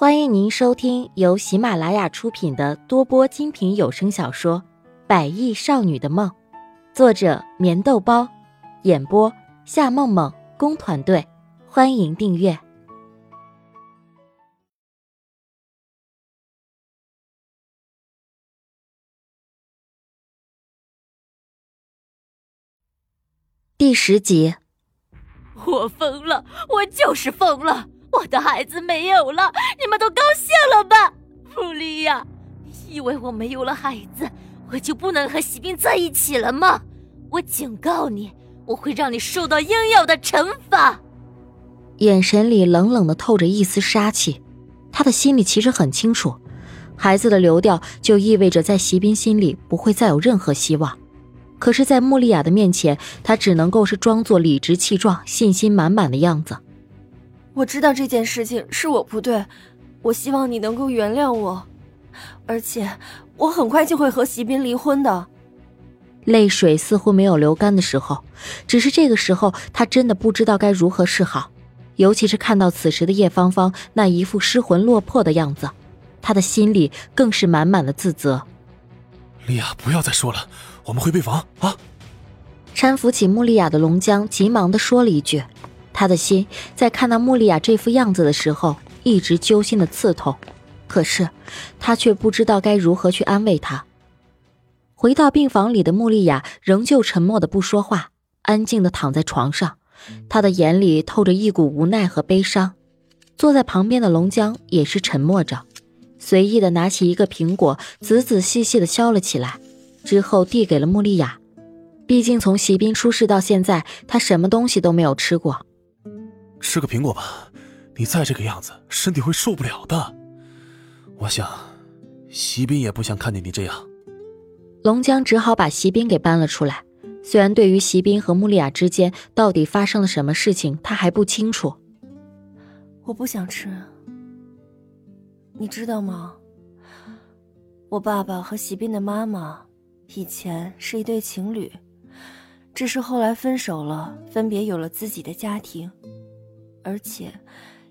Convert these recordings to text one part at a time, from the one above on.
欢迎您收听由喜马拉雅出品的多播精品有声小说《百亿少女的梦》，作者：棉豆包，演播：夏梦梦工团队。欢迎订阅第十集。我疯了，我就是疯了。我的孩子没有了，你们都高兴了吧？弗利亚，你以为我没有了孩子，我就不能和喜宾在一起了吗？我警告你，我会让你受到应有的惩罚。眼神里冷冷的透着一丝杀气，他的心里其实很清楚，孩子的流掉就意味着在席斌心里不会再有任何希望。可是，在穆丽亚的面前，他只能够是装作理直气壮、信心满满的样子。我知道这件事情是我不对，我希望你能够原谅我，而且我很快就会和席斌离婚的。泪水似乎没有流干的时候，只是这个时候他真的不知道该如何是好，尤其是看到此时的叶芳芳那一副失魂落魄的样子，他的心里更是满满的自责。莉亚，不要再说了，我们会被防啊！搀扶起穆丽亚的龙江急忙的说了一句。他的心在看到穆丽亚这副样子的时候，一直揪心的刺痛，可是他却不知道该如何去安慰她。回到病房里的穆丽亚仍旧沉默的不说话，安静的躺在床上，她的眼里透着一股无奈和悲伤。坐在旁边的龙江也是沉默着，随意的拿起一个苹果，仔仔细细的削了起来，之后递给了穆丽亚。毕竟从席斌出事到现在，他什么东西都没有吃过。吃个苹果吧，你再这个样子，身体会受不了的。我想，席斌也不想看见你这样。龙江只好把席斌给搬了出来。虽然对于席斌和穆丽亚之间到底发生了什么事情，他还不清楚。我不想吃。你知道吗？我爸爸和席斌的妈妈以前是一对情侣，只是后来分手了，分别有了自己的家庭。而且，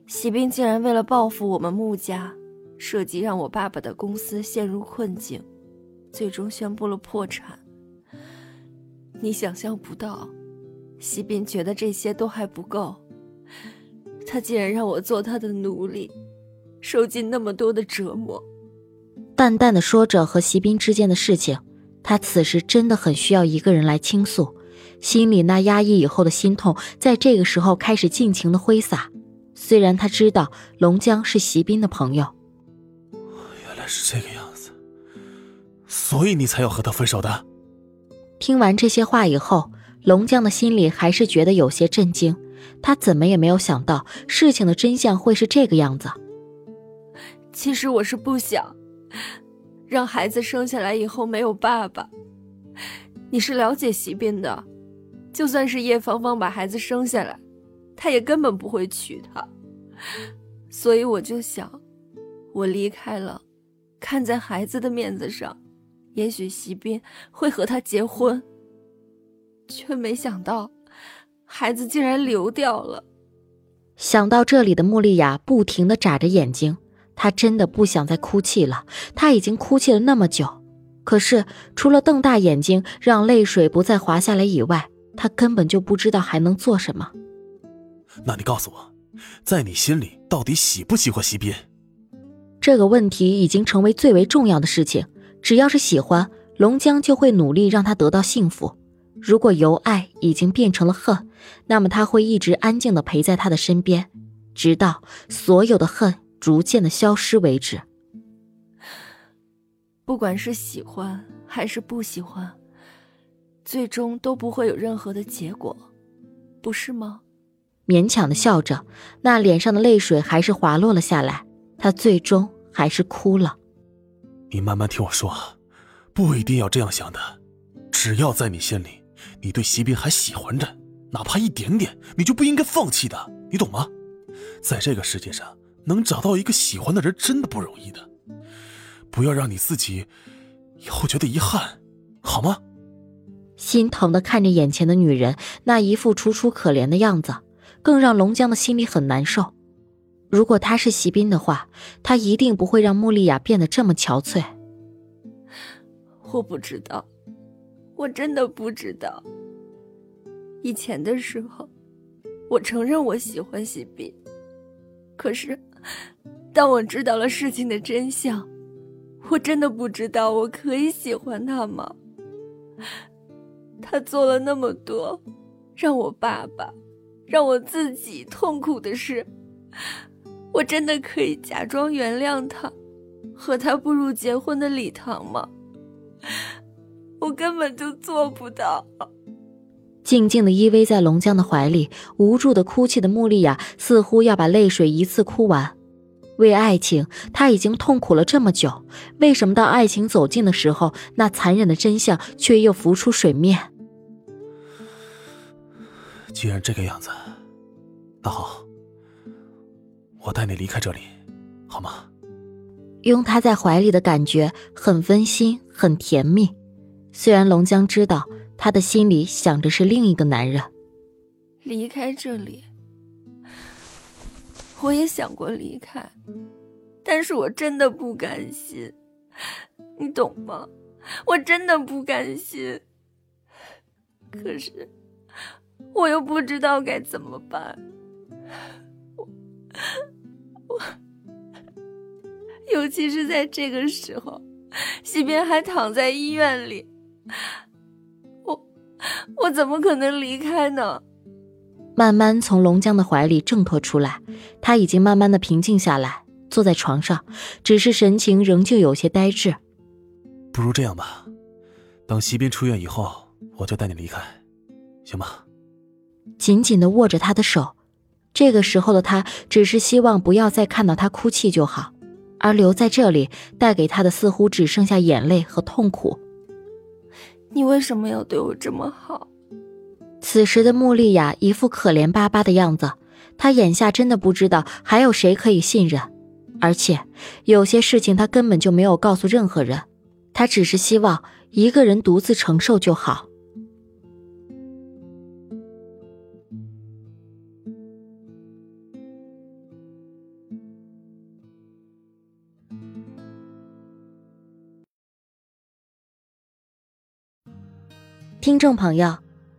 喜兵竟然为了报复我们穆家，设计让我爸爸的公司陷入困境，最终宣布了破产。你想象不到，喜兵觉得这些都还不够，他竟然让我做他的奴隶，受尽那么多的折磨。淡淡的说着和席斌之间的事情，他此时真的很需要一个人来倾诉。心里那压抑以后的心痛，在这个时候开始尽情的挥洒。虽然他知道龙江是席斌的朋友，原来是这个样子，所以你才要和他分手的。听完这些话以后，龙江的心里还是觉得有些震惊。他怎么也没有想到事情的真相会是这个样子。其实我是不想让孩子生下来以后没有爸爸。你是了解席斌的。就算是叶芳芳把孩子生下来，他也根本不会娶她。所以我就想，我离开了，看在孩子的面子上，也许席斌会和她结婚。却没想到，孩子竟然流掉了。想到这里的穆丽亚不停的眨着眼睛，她真的不想再哭泣了。她已经哭泣了那么久，可是除了瞪大眼睛，让泪水不再滑下来以外，他根本就不知道还能做什么。那你告诉我，在你心里到底喜不喜欢席斌？这个问题已经成为最为重要的事情。只要是喜欢龙江，就会努力让他得到幸福。如果由爱已经变成了恨，那么他会一直安静的陪在他的身边，直到所有的恨逐渐的消失为止。不管是喜欢还是不喜欢。最终都不会有任何的结果，不是吗？勉强的笑着，那脸上的泪水还是滑落了下来。他最终还是哭了。你慢慢听我说，不一定要这样想的。只要在你心里，你对席斌还喜欢着，哪怕一点点，你就不应该放弃的。你懂吗？在这个世界上，能找到一个喜欢的人真的不容易的。不要让你自己以后觉得遗憾，好吗？心疼的看着眼前的女人那一副楚楚可怜的样子，更让龙江的心里很难受。如果他是席斌的话，他一定不会让穆丽亚变得这么憔悴。我不知道，我真的不知道。以前的时候，我承认我喜欢席斌，可是，当我知道了事情的真相，我真的不知道我可以喜欢他吗？他做了那么多，让我爸爸，让我自己痛苦的事。我真的可以假装原谅他，和他步入结婚的礼堂吗？我根本就做不到。静静的依偎在龙江的怀里，无助的哭泣的穆丽亚似乎要把泪水一次哭完。为爱情，他已经痛苦了这么久，为什么到爱情走近的时候，那残忍的真相却又浮出水面？既然这个样子，那好。我带你离开这里，好吗？拥他在怀里的感觉很温馨，很甜蜜。虽然龙江知道他的心里想着是另一个男人。离开这里，我也想过离开，但是我真的不甘心，你懂吗？我真的不甘心。可是，我又不知道该怎么办。我，我尤其是在这个时候，西边还躺在医院里，我，我怎么可能离开呢？慢慢从龙江的怀里挣脱出来，他已经慢慢的平静下来，坐在床上，只是神情仍旧有些呆滞。不如这样吧，等西斌出院以后，我就带你离开，行吗？紧紧的握着他的手。这个时候的他，只是希望不要再看到他哭泣就好，而留在这里带给他的似乎只剩下眼泪和痛苦。你为什么要对我这么好？此时的穆丽亚一副可怜巴巴的样子，她眼下真的不知道还有谁可以信任，而且有些事情她根本就没有告诉任何人，她只是希望一个人独自承受就好。听众朋友，